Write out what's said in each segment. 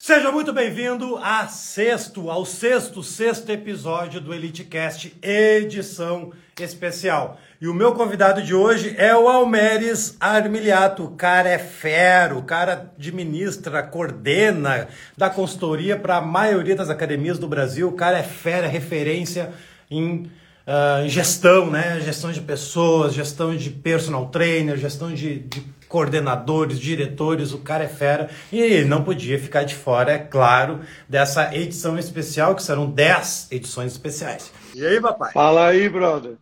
Seja muito bem-vindo a sexto, ao sexto, sexto episódio do EliteCast, edição especial. E o meu convidado de hoje é o Almeres Armiliato. O cara é fero, o cara administra, coordena, dá consultoria para a maioria das academias do Brasil. O cara é fera, referência em uh, gestão, né? Gestão de pessoas, gestão de personal trainer, gestão de, de coordenadores, diretores, o cara é fera e não podia ficar de fora, é claro, dessa edição especial, que serão 10 edições especiais. E aí, papai? Fala aí, brother.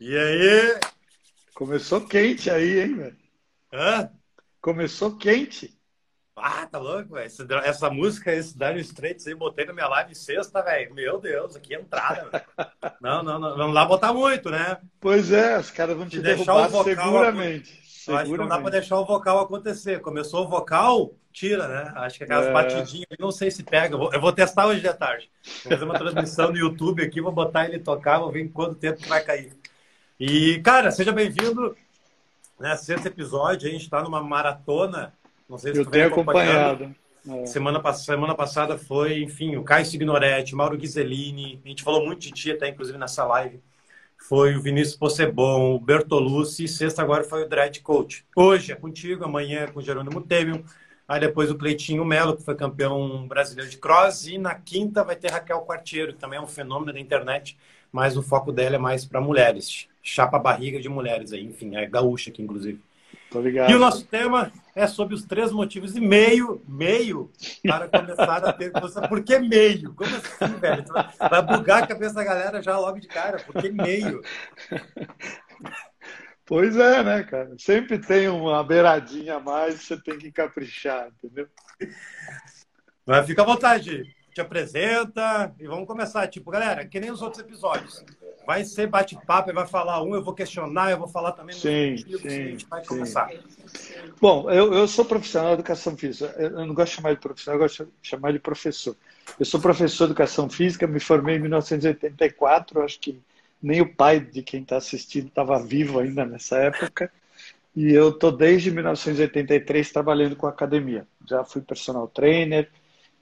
E aí? Começou quente aí, hein, velho? Hã? Começou quente. Ah, tá louco, velho. Essa, essa música, esse Dire Straits aí, botei na minha live sexta, velho. Meu Deus, aqui é entrada, velho. Não, não, não. Vamos lá botar muito, né? Pois é, os caras vão te deixar derrubar o vocal seguramente. Eu acho que não dá pra deixar o vocal acontecer. Começou o vocal, tira, né? Acho que aquelas É. batidinhas, não sei se pega. Eu vou, testar hoje de tarde. Vou fazer uma transmissão no YouTube aqui, vou botar ele tocar, vou ver em quanto tempo que vai cair. E, cara, seja bem-vindo. Né, sexto episódio, a gente está numa maratona. Não sei se Eu tu vem acompanhado. É. Semana, pass- semana passada foi, enfim, o Caio Signoretti, Mauro Ghiseline, a gente falou muito de ti até, inclusive, nessa live. Foi o Vinícius Possebon, o Bertolucci, e sexta agora foi o Dread Coach. Hoje é contigo, amanhã é com o Jerônimo Temel, aí depois o Cleitinho Melo, que foi campeão brasileiro de cross, e na quinta vai ter Raquel Quartiero, que também é um fenômeno da internet, mas o foco dela é mais para mulheres, chapa barriga de mulheres aí, enfim, é gaúcha aqui, inclusive. E o nosso tema é sobre os três motivos e meio, meio, para começar a ter. Por que meio? Como assim, velho? Vai bugar a cabeça da galera já logo de cara. Por que meio? Pois é, né, cara? Sempre tem uma beiradinha a mais, você tem que caprichar, entendeu? Mas fica à vontade. Te apresenta e vamos começar. Tipo, galera, que nem os outros episódios. Vai ser bate-papo, vai falar um, eu vou questionar, eu vou falar também Sim, sim, a gente vai sim. começar. Bom, eu, eu sou profissional de educação física. Eu eu não gosto de chamar de profissional, eu gosto de chamar de professor. Eu sou professor de educação física, me formei em 1984, acho que nem o pai de quem está assistindo estava vivo ainda nessa época. E eu estou desde 1983 trabalhando com academia. Já fui personal trainer,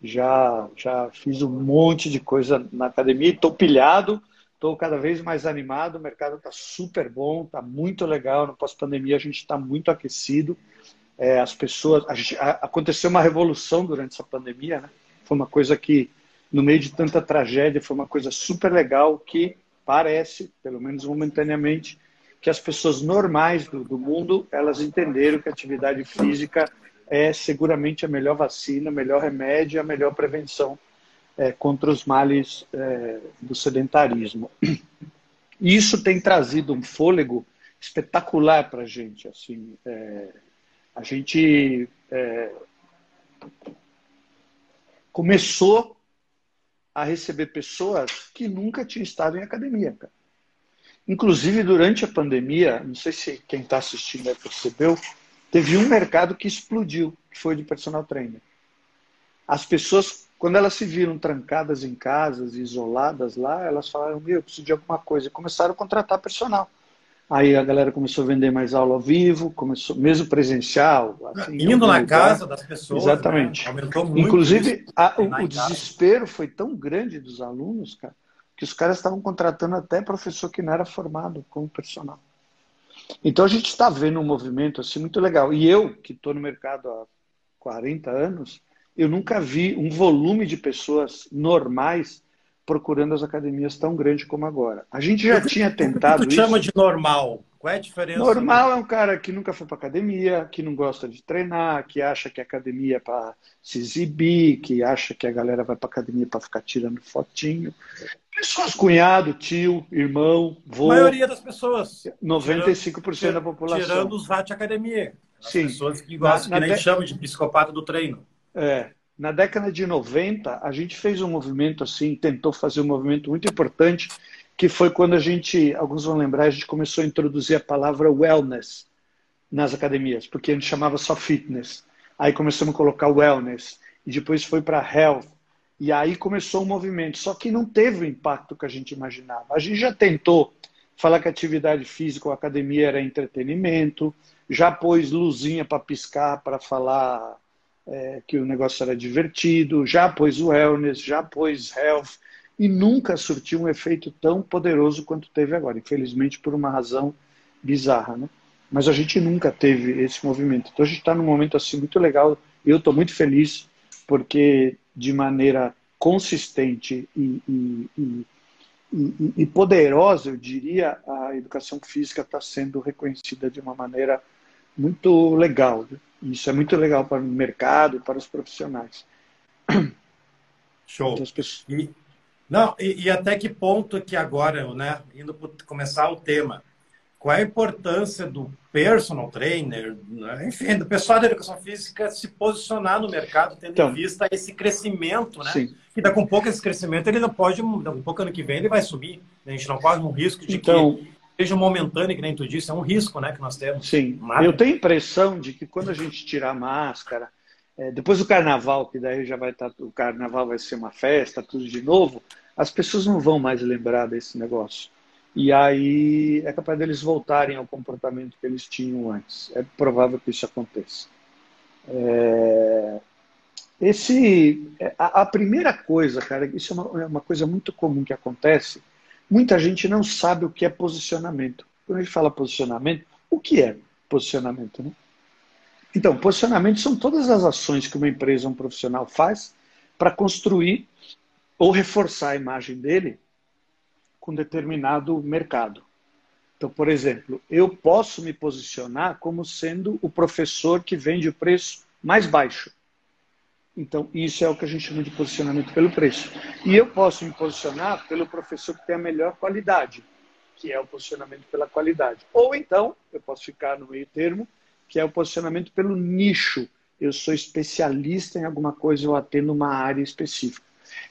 já, já fiz um monte de coisa na academia, estou pilhado, estou cada vez mais animado, o mercado está super bom, está muito legal, no pós-pandemia a gente está muito aquecido, É, as pessoas, a gente- a- aconteceu uma revolução durante essa pandemia, né? foi uma coisa que, no meio de tanta tragédia, foi uma coisa super legal que parece, pelo menos momentaneamente, que as pessoas normais do, do mundo, elas entenderam que a atividade física é seguramente a melhor vacina, o melhor remédio, a melhor prevenção é, contra os males é, do sedentarismo. Isso tem trazido um fôlego espetacular para a gente. Assim, é, a gente é, começou a receber pessoas que nunca tinham estado em academia. Cara. Inclusive, durante a pandemia, não sei se quem está assistindo percebeu, teve um mercado que explodiu, que foi de personal trainer. As pessoas, quando elas se viram trancadas em casas, isoladas lá, elas falaram, meu, eu preciso de alguma coisa. E começaram a contratar personal. Aí a galera começou a vender mais aula ao vivo, começou mesmo presencial. assim, Indo na lugar. casa das pessoas. Exatamente. né? Aumentou muito. Inclusive, a- o, o desespero foi tão grande dos alunos, cara, que os caras estavam contratando até professor que não era formado como personal. Então a gente está vendo um movimento assim muito legal. E eu, que estou no mercado há 40 anos, eu nunca vi um volume de pessoas normais procurando as academias tão grande como agora. A gente já tinha O que tentado tu isso. chama de normal? Qual é a diferença? Normal é um cara que nunca foi para academia, que não gosta de treinar, que acha que a academia é para se exibir, que acha que a galera vai para academia para ficar tirando fotinho. Pessoas, cunhado, tio, irmão, A vô, maioria das pessoas. 95% da população. Tirando os VAT academia. As Sim. pessoas que gostam, Na- que nem de- chamam de psicopata do treino. É, na década de 90, a gente fez um movimento assim, tentou fazer um movimento muito importante, que foi quando a gente, alguns vão lembrar, a gente começou a introduzir a palavra wellness nas academias, porque a gente chamava só fitness. Aí começamos a colocar wellness, e depois foi para health, e aí começou o movimento. Só que não teve o impacto que a gente imaginava. A gente já tentou falar que atividade física ou academia era entretenimento, já pôs luzinha para piscar para falar é, que o negócio era divertido, já pôs wellness, já pôs health, e nunca surtiu um efeito tão poderoso quanto teve agora, infelizmente por uma razão bizarra, né? Mas a gente nunca teve esse movimento. Então a gente está num momento assim muito legal. Eu estou muito feliz porque de maneira consistente e, e, e, e, poderosa, eu diria, a educação física está sendo reconhecida de uma maneira muito legal. Isso é muito legal para o mercado, para os profissionais. Show. Então, pessoas... e, não, e, e, até que ponto que agora, né, indo começar o tema, qual é a importância do personal trainer, né, enfim, do pessoal da educação física se posicionar no mercado, tendo então, em vista esse crescimento, né? Sim. E daqui um pouco esse crescimento ele não pode, daqui um pouco ano que vem ele vai subir. Né? A gente não corre um risco de então, que seja momentâneo, que nem tu disse, é um risco né, que nós temos. Sim, eu tenho a impressão de que quando a gente tirar a máscara, é, depois do carnaval, que daí já vai estar, tá, o carnaval vai ser uma festa, tudo de novo, as pessoas não vão mais lembrar desse negócio. E aí é capaz deles voltarem ao comportamento que eles tinham antes. É provável que isso aconteça. É... Esse, é, a, a, primeira coisa, cara, isso é uma, é uma, coisa muito comum que acontece. Muita gente não sabe o que é posicionamento. Quando a gente fala posicionamento, o que é posicionamento? Né? Então, posicionamento são todas as ações que uma empresa, um profissional faz para construir ou reforçar a imagem dele com determinado mercado. Então, por exemplo, eu posso me posicionar como sendo o professor que vende o preço mais baixo. Então, isso é o que a gente chama de posicionamento pelo preço. E eu posso me posicionar pelo professor que tem a melhor qualidade, que é o posicionamento pela qualidade. Ou então, eu posso ficar no meio termo, que é o posicionamento pelo nicho. Eu sou especialista em alguma coisa, eu atendo uma área específica.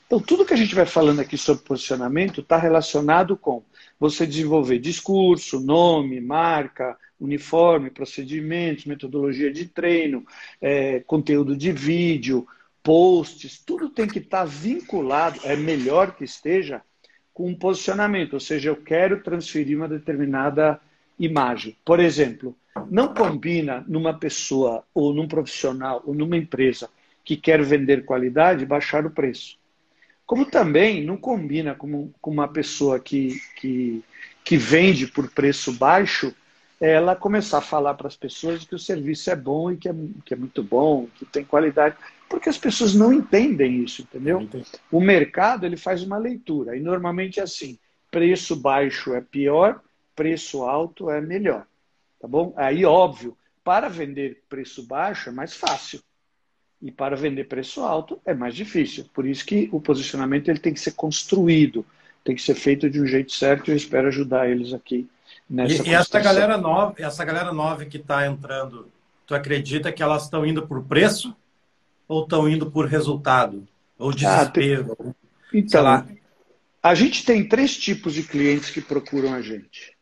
Então, tudo que a gente vai falando aqui sobre posicionamento está relacionado com você desenvolver discurso, nome, marca, uniforme, procedimentos, metodologia de treino, é, conteúdo de vídeo, posts, tudo tem que estar tá vinculado, é melhor que esteja, com um posicionamento, ou seja, eu quero transferir uma determinada imagem. Por exemplo, não combina numa pessoa ou num profissional ou numa empresa que quer vender qualidade baixar o preço. Como também não combina com, uma pessoa que, que, que vende por preço baixo, ela começar a falar para as pessoas que o serviço é bom e que é, que é muito bom, que tem qualidade, porque as pessoas não entendem isso, entendeu? O mercado ele faz uma leitura e normalmente é assim: preço baixo é pior, preço alto é melhor, tá bom? Aí óbvio, para vender preço baixo é mais fácil. E para vender preço alto é mais difícil. Por isso que o posicionamento ele tem que ser construído, tem que ser feito de um jeito certo e eu espero ajudar eles aqui nessa E, e essa galera nova, essa galera nova que está entrando, tu acredita que elas estão indo por preço ou estão indo por resultado? Ou desespero? Ah, tem... Então, a gente tem três tipos de clientes que procuram a gente.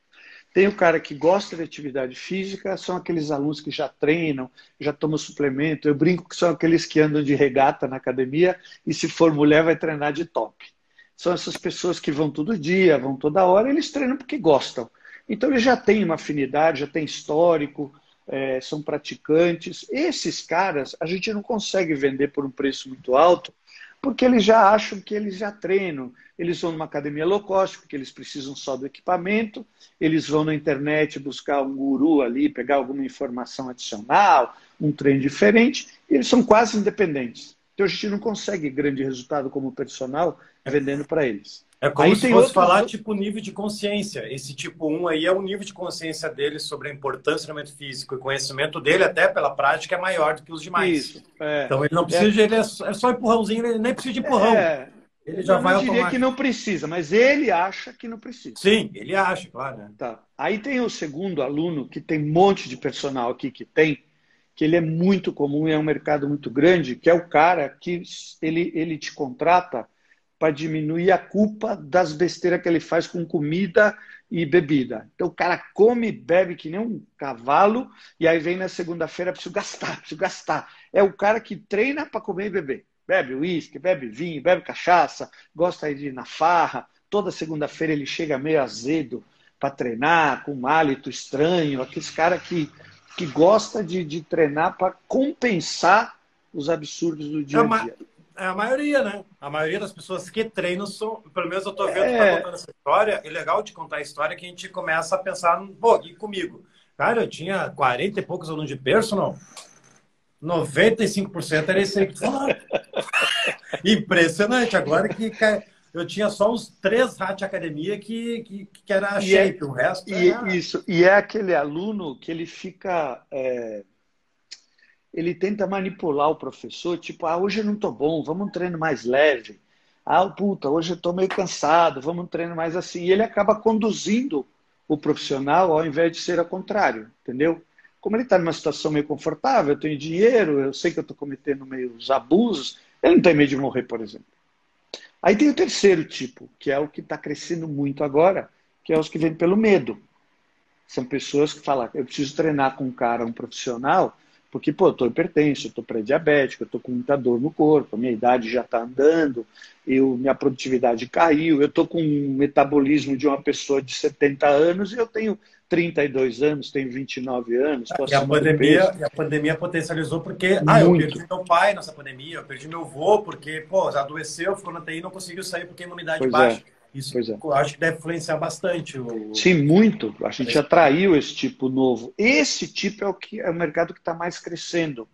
Tem o cara que gosta de atividade física, são aqueles alunos que já treinam, já tomam suplemento. Eu brinco que são aqueles que andam de regata na academia e, se for mulher, vai treinar de top. São essas pessoas que vão todo dia, vão toda hora, eles treinam porque gostam. Então, eles já têm uma afinidade, já têm histórico, é, são praticantes. Esses caras, a gente não consegue vender por um preço muito alto, porque eles já acham que eles já treinam. Eles vão numa academia low cost, porque eles precisam só do equipamento, eles vão na internet buscar um guru ali, pegar alguma informação adicional, um treino diferente, e eles são quase independentes. Então a gente não consegue grande resultado como personal vendendo para eles. É como aí se fosse outro... falar tipo nível de consciência. Esse tipo 1 aí é o nível de consciência dele sobre a importância do treinamento físico. E o conhecimento dele, até pela prática, é maior do que os demais. Isso, é. Então ele não precisa é. Ele é só empurrãozinho, ele nem precisa de empurrão. É. Ele já eu vai não diria automático. que não precisa, mas ele acha que não precisa. Sim, ele acha, claro. Né? Tá. Aí tem o segundo aluno, que tem um monte de personal aqui que tem, que ele é muito comum e é um mercado muito grande, que é o cara que ele, ele te contrata para diminuir a culpa das besteiras que ele faz com comida e bebida. Então o cara come e bebe que nem um cavalo e aí vem na segunda-feira, preciso gastar, preciso gastar. É o cara que treina para comer e beber. Bebe uísque, bebe vinho, bebe cachaça, gosta de ir na farra. Toda segunda-feira ele chega meio azedo para treinar, com um hálito estranho. Aqueles cara que, que gosta de, de treinar para compensar os absurdos do dia a dia. É a maioria, né? A maioria das pessoas que treinam são. Pelo menos eu tô vendo é... que tá contando essa história. E legal de contar a história que a gente começa a pensar, pô, e comigo? Cara, eu tinha 40 e poucos alunos de personal. 95% era esse aí que falava. Impressionante. Agora que eu tinha só uns três Rat Academia que, que, que era é shape, é, o resto e, era... Isso, e é aquele aluno que ele fica... É, ele tenta manipular o professor, tipo, ah, hoje eu não tô bom, vamos um treino mais leve. Ah, puta, hoje eu tô meio cansado, vamos um treino mais assim. E ele acaba conduzindo o profissional ao invés de ser ao contrário, entendeu? Como ele está numa situação meio confortável, eu tenho dinheiro, eu sei que eu estou cometendo meus abusos, ele não tem medo de morrer, por exemplo. Aí tem o terceiro tipo, que é o que está crescendo muito agora, que é os que vêm pelo medo. São pessoas que falam, eu preciso treinar com um cara, um profissional, porque, pô, eu estou hipertenso, eu estou pré-diabético, eu estou com muita dor no corpo, a minha idade já está andando, eu, minha produtividade caiu, eu estou com um metabolismo de uma pessoa de 70 anos e eu tenho 32 anos, tenho 29 anos. E a, pandemia, e a pandemia potencializou porque ah, eu perdi meu pai nessa pandemia, eu perdi meu avô porque pô, adoeceu, ficou na TI e não conseguiu sair porque a imunidade pois é, baixa. É. Isso é. acho que deve influenciar bastante. O... Sim, muito. A gente atraiu esse tipo novo. Esse tipo é o que é o mercado que está mais crescendo,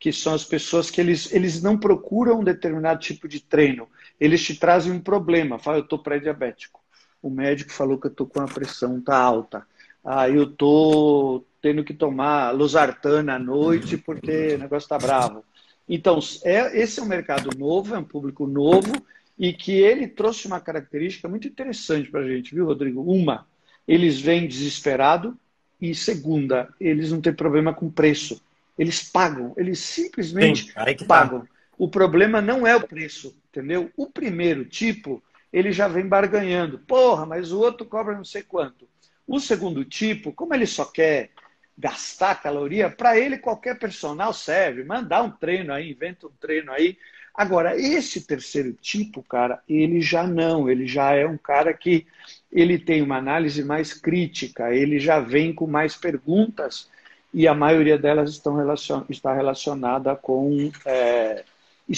que são as pessoas que eles, eles não procuram um determinado tipo de treino, eles te trazem um problema. Fala, eu estou pré-diabético. O médico falou que eu estou com a pressão tá alta. Ah, eu estou tendo que tomar losartana à noite porque o negócio está bravo. Então, é, esse é um mercado novo, é um público novo e que ele trouxe uma característica muito interessante para a gente, viu, Rodrigo? Uma, eles vêm desesperado e segunda, eles não têm problema com preço. Eles pagam, eles simplesmente Sim, pagam. Tá. O problema não é o preço, entendeu? O primeiro tipo, ele já vem barganhando. Porra, mas o outro cobra não sei quanto. O segundo tipo, como ele só quer gastar caloria, para ele qualquer personal serve. Mandar um treino aí, inventa um treino aí. Agora, esse terceiro tipo, cara, ele já não, ele já é um cara que ele tem uma análise mais crítica, ele já vem com mais perguntas e a maioria delas estão relacion... está relacionada com é,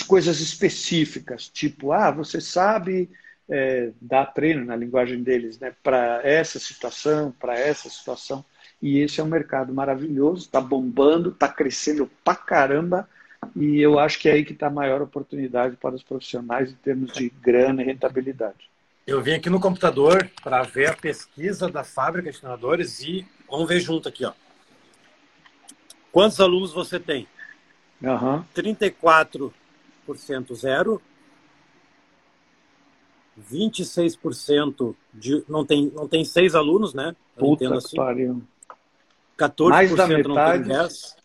coisas específicas, tipo, ah, você sabe é, dar treino na linguagem deles, né, para essa situação, para essa situação. E esse é um mercado maravilhoso, está bombando, está crescendo pra caramba. E eu acho que é aí que está a maior oportunidade para os profissionais em termos de grana e rentabilidade. Eu vim aqui no computador para ver a pesquisa da fábrica de treinadores e vamos ver junto aqui, ó. Quantos alunos você tem? Uhum. 34% zero, 26% de. Não tem, não tem seis alunos, né? Eu Puta que assim. pariu. 14% mais da metade. não tem 10.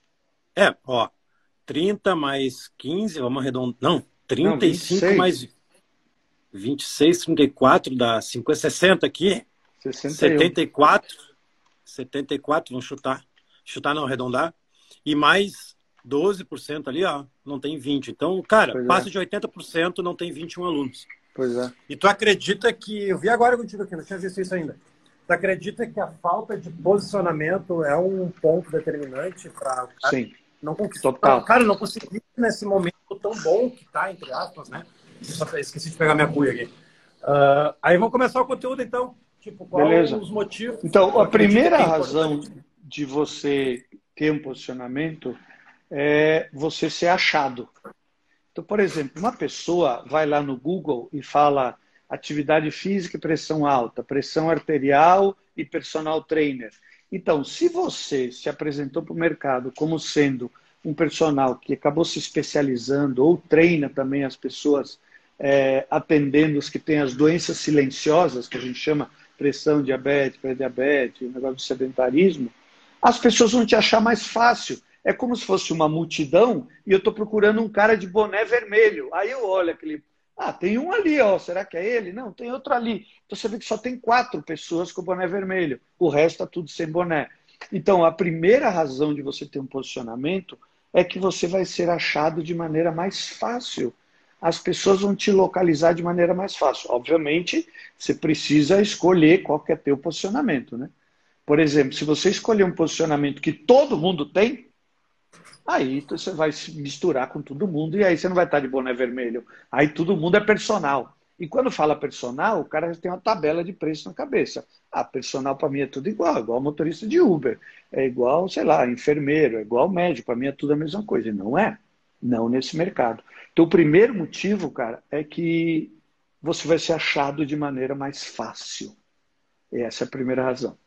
É, ó. 30 mais 15, vamos arredondar. Não, 35 não, mais 26, 34 dá 50, 60 aqui. 61. 74. 74, vamos chutar. Chutar não, arredondar. E mais 12% ali, ó, não tem 20. Então, cara, pois é. passa é. de 80%, não tem 21 alunos. Pois é. E tu acredita que. Eu vi agora contigo aqui, não tinha visto isso ainda. Tu acredita que a falta de posicionamento é um ponto determinante para. Sim. Não conquistar. Total. Cara, não consegui nesse momento tão bom que tá, entre aspas, né? Só esqueci de pegar minha cuia aqui. Uh, aí vamos começar o conteúdo, então. Tipo, qual Beleza. os motivos? Então, a primeira razão de você ter um posicionamento é você ser achado. Então, por exemplo, uma pessoa vai lá no Google e fala atividade física e pressão alta, pressão arterial e personal trainer. Então, se você se apresentou para o mercado como sendo um personal que acabou se especializando ou treina também as pessoas é, atendendo os que têm as doenças silenciosas, que a gente chama pressão, diabetes, pré-diabetes, o negócio do sedentarismo, as pessoas vão te achar mais fácil é como se fosse uma multidão e eu estou procurando um cara de boné vermelho. Aí eu olho aquele. Ah, tem um ali, ó. Será que é ele? Não, tem outro ali. Então você vê que só tem quatro pessoas com boné vermelho. O resto está tudo sem boné. Então, a primeira razão de você ter um posicionamento é que você vai ser achado de maneira mais fácil. As pessoas vão te localizar de maneira mais fácil. Obviamente, você precisa escolher qual que é teu posicionamento, né? Por exemplo, se você escolher um posicionamento que todo mundo tem, Aí você vai se misturar com todo mundo e aí você não vai estar de boné vermelho. Aí todo mundo é personal. E quando fala personal, o cara tem uma tabela de preço na cabeça. Ah, personal para mim é tudo igual, igual motorista de Uber, é igual, sei lá, enfermeiro, é igual médico, para mim é tudo a mesma coisa. E não é. Não nesse mercado. Então, o primeiro motivo, cara, é que você vai ser achado de maneira mais fácil. Essa é a primeira razão.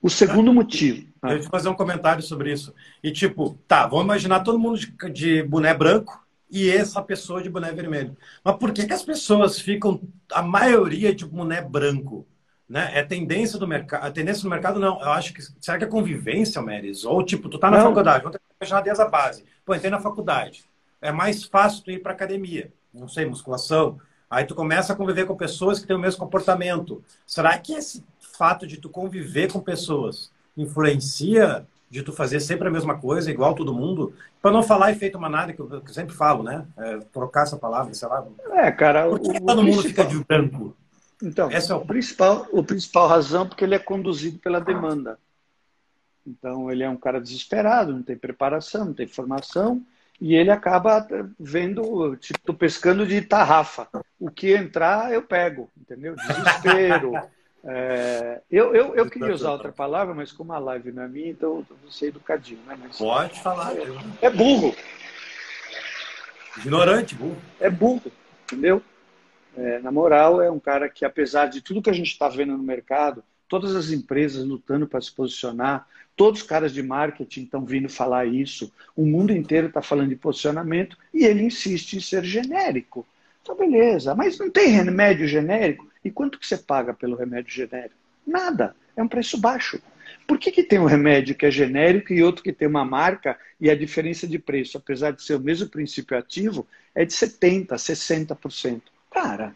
O segundo motivo. Ah. Eu fazer um comentário sobre isso. E tipo, tá, vamos imaginar todo mundo de, de boné branco e essa pessoa de boné vermelho. Mas por que, que as pessoas ficam, a maioria de boné branco? Né? É tendência do mercado. A tendência do mercado, não. Eu acho que. Será que é convivência, Meris? Ou tipo, tu tá na não. faculdade, vamos fechar desde a base. Pô, entrei na faculdade. É mais fácil tu ir pra academia. Não sei, musculação. Aí tu começa a conviver com pessoas que têm o mesmo comportamento. Será que esse fato de tu conviver com pessoas influencia de tu fazer sempre a mesma coisa, igual todo mundo, para não falar efeito manada, que eu, sempre falo, né? É, trocar essa palavra, sei lá. É, cara. Por que, o, todo o mundo fica de branco? Então, Essa é o... principal, o principal razão é porque ele é conduzido pela demanda. Então, ele é um cara desesperado, não tem preparação, não tem formação, e ele acaba vendo, tipo, pescando de tarrafa. O que entrar, eu pego, entendeu? Desespero. É, eu, eu, eu queria usar outra palavra, mas como a live não é minha, então eu vou ser educadinho. Né? Mas, Pode falar. É, é, burro. Ignorante, burro. É burro, entendeu? É, na moral, é um cara que, apesar de tudo que a gente está vendo no mercado, todas as empresas lutando para se posicionar, todos os caras de marketing estão vindo falar isso, o mundo inteiro está falando de posicionamento e ele insiste em ser genérico. Então, beleza, mas não tem remédio genérico? E quanto que você paga pelo remédio genérico? Nada. É um preço baixo. Por que, que tem um remédio que é genérico e outro que tem uma marca e a diferença de preço, apesar de ser o mesmo princípio ativo, é de 70%, 60%? Cara,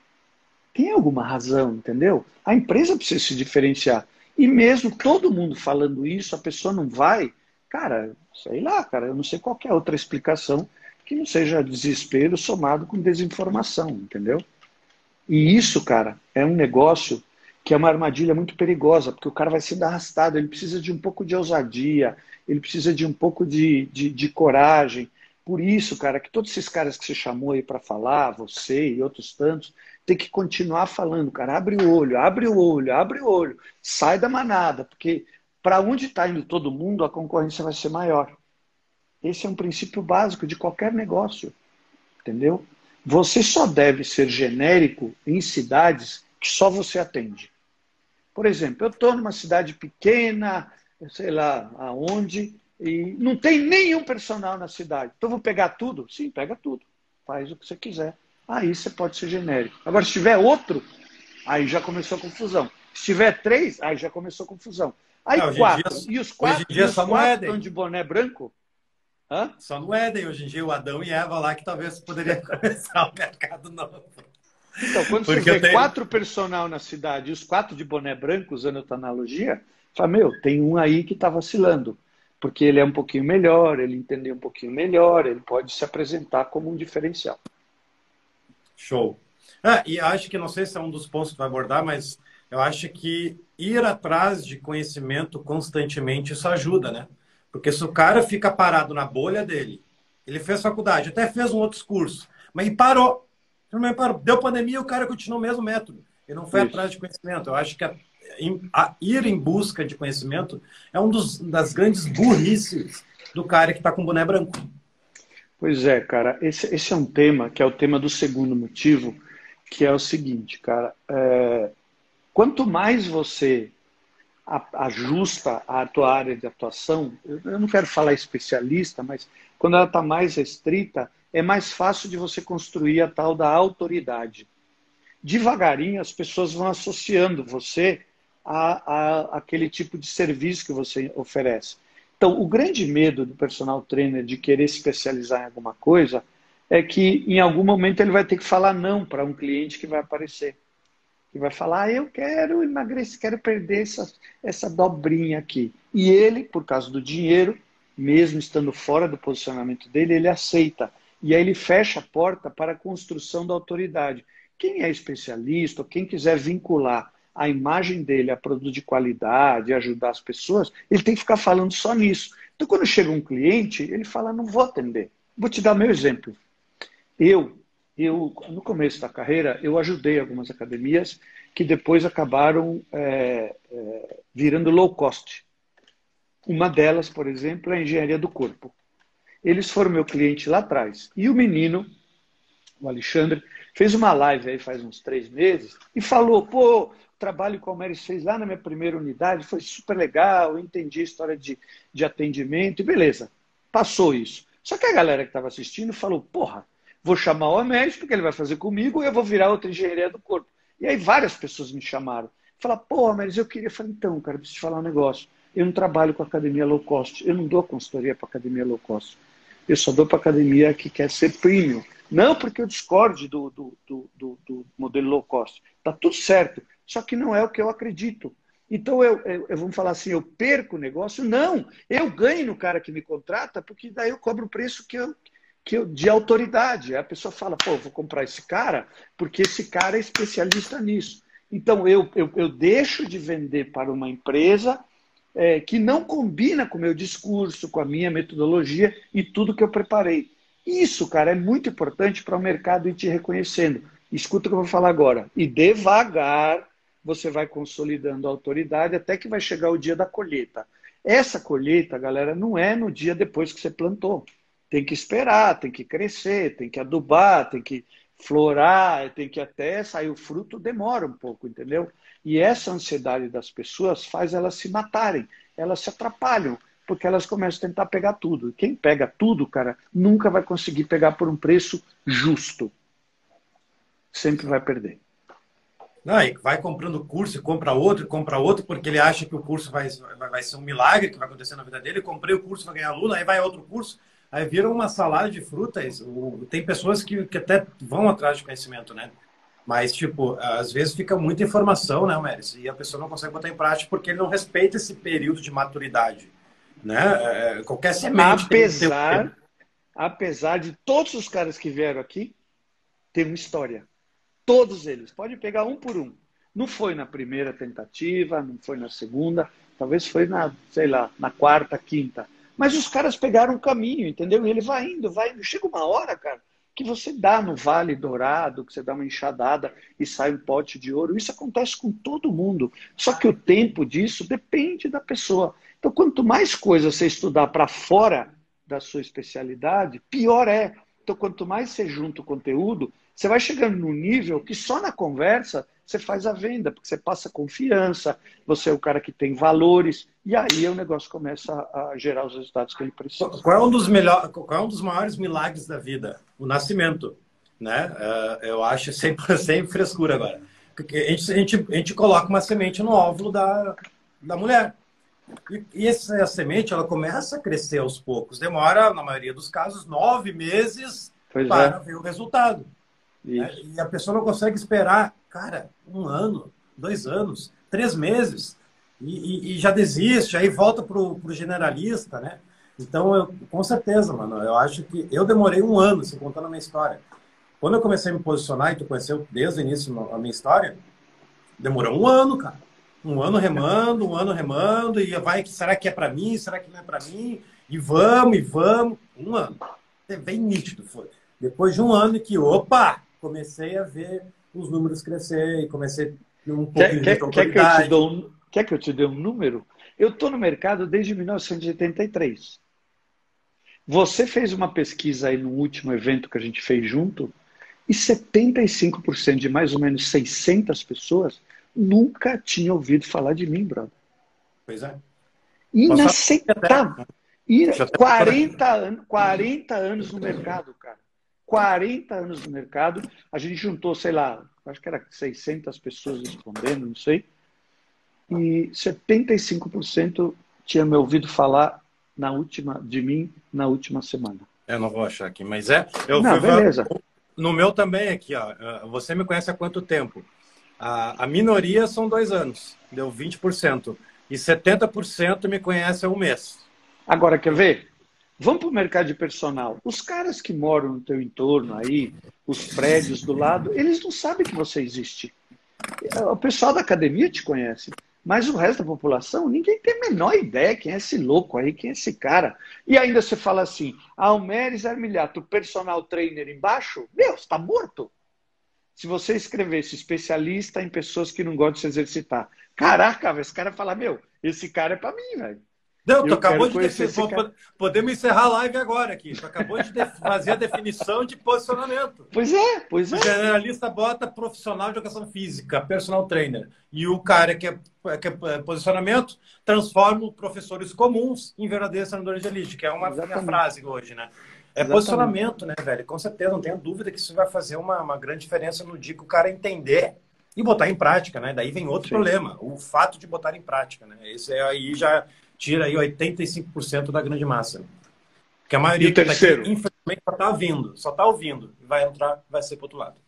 tem alguma razão, entendeu? A empresa precisa se diferenciar. E mesmo todo mundo falando isso, a pessoa não vai. Cara, sei lá, cara, eu não sei qualquer outra explicação que não seja desespero somado com desinformação, entendeu? E isso, cara, é um negócio que é uma armadilha muito perigosa, porque o cara vai sendo arrastado, ele precisa de um pouco de ousadia, ele precisa de um pouco de, de, de coragem. Por isso, cara, que todos esses caras que você chamou aí para falar, você e outros tantos, tem que continuar falando, cara. Abre o olho, abre o olho, abre o olho. Sai da manada, porque para onde está indo todo mundo, a concorrência vai ser maior. Esse é um princípio básico de qualquer negócio, entendeu? Você só deve ser genérico em cidades que só você atende. Por exemplo, eu estou numa cidade pequena, sei lá aonde, e não tem nenhum personal na cidade. Então vou pegar tudo? Sim, pega tudo. Faz o que você quiser. Aí você pode ser genérico. Agora, se tiver outro, aí já começou a confusão. Se tiver três, aí já começou a confusão. Aí não, quatro. Dia, e os quatro, e os quatro estão de boné branco? Hã? Só no Éden, hoje em dia, o Adão e Eva lá, que talvez poderia começar o mercado novo. Então, quando Porque você vê tenho... quatro personal na cidade e os quatro de boné branco, usando a tua analogia, fala, meu, tem um aí que está vacilando. Porque ele é um pouquinho melhor, ele entendeu um pouquinho melhor, ele pode se apresentar como um diferencial. Show. Ah, e acho que, não sei se é um dos pontos que vai abordar, mas eu acho que ir atrás de conhecimento constantemente, isso ajuda, né? Porque se o cara fica parado na bolha dele, ele fez faculdade, até fez um outro curso, mas e parou. parou. Deu pandemia o cara continuou o mesmo método. Ele não foi Isso. atrás de conhecimento. Eu acho que a, a, ir em busca de conhecimento é um dos, das grandes burrices do cara que está com boné branco. Pois é, cara. Esse, esse é um tema que é o tema do segundo motivo, que é o seguinte, cara. É, quanto mais você ajusta a tua área de atuação, eu não quero falar especialista, mas quando ela está mais restrita, é mais fácil de você construir a tal da autoridade. Devagarinho, as pessoas vão associando você a, a aquele tipo de serviço que você oferece. Então, o grande medo do personal trainer de querer especializar em alguma coisa é que, em algum momento, ele vai ter que falar não para um cliente que vai aparecer que vai falar, ah, eu quero emagrecer, quero perder essa, essa dobrinha aqui. E ele, por causa do dinheiro, mesmo estando fora do posicionamento dele, ele aceita. E aí ele fecha a porta para a construção da autoridade. Quem é especialista, quem quiser vincular a imagem dele a produto de qualidade, ajudar as pessoas, ele tem que ficar falando só nisso. Então, quando chega um cliente, ele fala, não vou atender. Vou te dar meu exemplo. Eu, eu no começo da carreira, eu ajudei algumas academias que depois acabaram é, é, virando low cost. Uma delas, por exemplo, é a engenharia do corpo. Eles foram meu cliente lá atrás. E o menino, o Alexandre, fez uma live aí faz uns três meses e falou: pô, o trabalho que o Almeres fez lá na minha primeira unidade foi super legal, entendi a história de, de atendimento e beleza. Passou isso. Só que a galera que estava assistindo falou: porra, vou chamar o Almeres porque ele vai fazer comigo e eu vou virar outra engenharia do corpo. E aí várias pessoas me chamaram. Falaram, pô, Almeres, eu queria. Então, cara, preciso te falar um negócio. Eu não trabalho com academia low cost, eu não dou consultoria para academia low cost. Eu só dou para academia que quer ser premium. Não porque eu discorde do, do, do, do, do modelo low cost. Está tudo certo. Só que não é o que eu acredito. Então, eu, eu, eu vamos falar assim, eu perco o negócio? Não, eu ganho no cara que me contrata, porque daí eu cobro o preço que eu, que de autoridade. A pessoa fala, pô, vou comprar esse cara, porque esse cara é especialista nisso. Então, eu, eu, eu deixo de vender para uma empresa é, que não combina com o meu discurso, com a minha metodologia e tudo que eu preparei. Isso, cara, é muito importante para o mercado ir te reconhecendo. Escuta o que eu vou falar agora. E devagar você vai consolidando a autoridade até que vai chegar o dia da colheita. Essa colheita, galera, não é no dia depois que você plantou. Tem que esperar, tem que crescer, tem que adubar, tem que florar, tem que até sair o fruto, demora um pouco, entendeu? E essa ansiedade das pessoas faz elas se matarem, elas se atrapalham, porque elas começam a tentar pegar tudo. Quem pega tudo, cara, nunca vai conseguir pegar por um preço justo. Sempre vai perder. Não, e vai comprando curso e compra outro, e compra outro, porque ele acha que o curso vai, vai, vai ser um milagre que vai acontecer na vida dele. comprei o curso, vai ganhar aluno, aí vai outro curso, aí vira uma salada de frutas. Tem pessoas que, que até vão atrás de conhecimento, né? Mas, tipo, às vezes fica muita informação, né, Méris? E a pessoa não consegue botar em prática porque ele não respeita esse período de maturidade. Né? É, é qualquer semente. Apesar, tem... apesar de todos os caras que vieram aqui ter uma história. Todos eles. Pode pegar um por um. Não foi na primeira tentativa, não foi na segunda, talvez foi na, sei lá, na quarta, quinta. Mas os caras pegaram o caminho, entendeu? E ele vai indo, vai indo. Chega uma hora, cara, que você dá no Vale Dourado, que você dá uma enxadada e sai um pote de ouro. Isso acontece com todo mundo. Só que o tempo disso depende da pessoa. Então, quanto mais coisa você estudar para fora da sua especialidade, pior é. Então, quanto mais você junta o conteúdo, você vai chegando num nível que só na conversa você faz a venda, porque você passa confiança, você é o cara que tem valores, e aí o negócio começa a gerar os resultados que ele precisa. Qual é um dos, melhor, qual é um dos maiores milagres da vida? O nascimento. Né? É, eu acho sem, sem frescura agora. A gente, a, gente, a gente coloca uma semente no óvulo da, da mulher. E, e essa semente ela começa a crescer aos poucos. Demora, na maioria dos casos, nove meses pois para é. ver o resultado. Né? E a pessoa não consegue esperar, cara, um ano, dois anos, três meses, e, e, e já desiste, aí volta para o generalista, né? Então, eu, com certeza, mano, eu acho que eu demorei um ano, se contando a minha história. Quando eu comecei a me posicionar, e tu conheceu desde o início a minha história, demorou um ano, cara. Um ano remando, um ano remando, e vai, será que é para mim? Será que não é para mim? E vamos, e vamos. Um ano. É bem nítido. Foi. Depois de um ano que, opa, comecei a ver os números crescer e comecei um pouco quer, de quer, quer que, eu te dou um, quer que eu te dê um número? Eu estou no mercado desde 1983. Você fez uma pesquisa aí no último evento que a gente fez junto e 75% de mais ou menos 600 pessoas nunca tinham ouvido falar de mim, brother. Pois é. Inaceitável. 40, an 40 anos no mercado, cara. 40 anos no mercado, a gente juntou, sei lá, acho que era 600 pessoas respondendo, não sei, e 75% tinha me ouvido falar na última, de mim na última semana. Eu não vou achar aqui, mas é. Eu não, beleza. No meu também aqui, ó. Você me conhece há quanto tempo? A, a minoria são dois anos, deu 20%. E 70% me conhece há um mês. Agora, quer ver? Vamos para o mercado de personal. Os caras que moram no teu entorno aí, os prédios do lado, eles não sabem que você existe. O pessoal da academia te conhece. Mas o resto da população, ninguém tem a menor ideia quem é esse louco aí, quem é esse cara. E ainda você fala assim, Almeres Armiliato, personal trainer embaixo, meu, está morto. Se você escrevesse especialista em pessoas que não gostam de se exercitar, caraca, esse cara fala, meu, esse cara é para mim, velho. Não, tu acabou de definir. Podemos encerrar a live agora aqui. Tu acabou de fazer a definição de posicionamento. Pois é, pois é. O generalista bota profissional de educação física, personal trainer. E o cara que é, que é posicionamento transforma professores comuns em verdadeiros treinadores de elite, que é uma frase hoje, né? É Exatamente. posicionamento, né, velho? Com certeza, não tenho dúvida que isso vai fazer uma, uma grande diferença no dia que o cara entender e botar em prática, né? Daí vem outro Sim. problema, o fato de botar em prática, né? Esse é aí já tira aí 85% da grande massa. Que a maioria e o terceiro? Aqui, infelizmente, só está ouvindo, só está ouvindo. Vai entrar, vai ser para outro lado.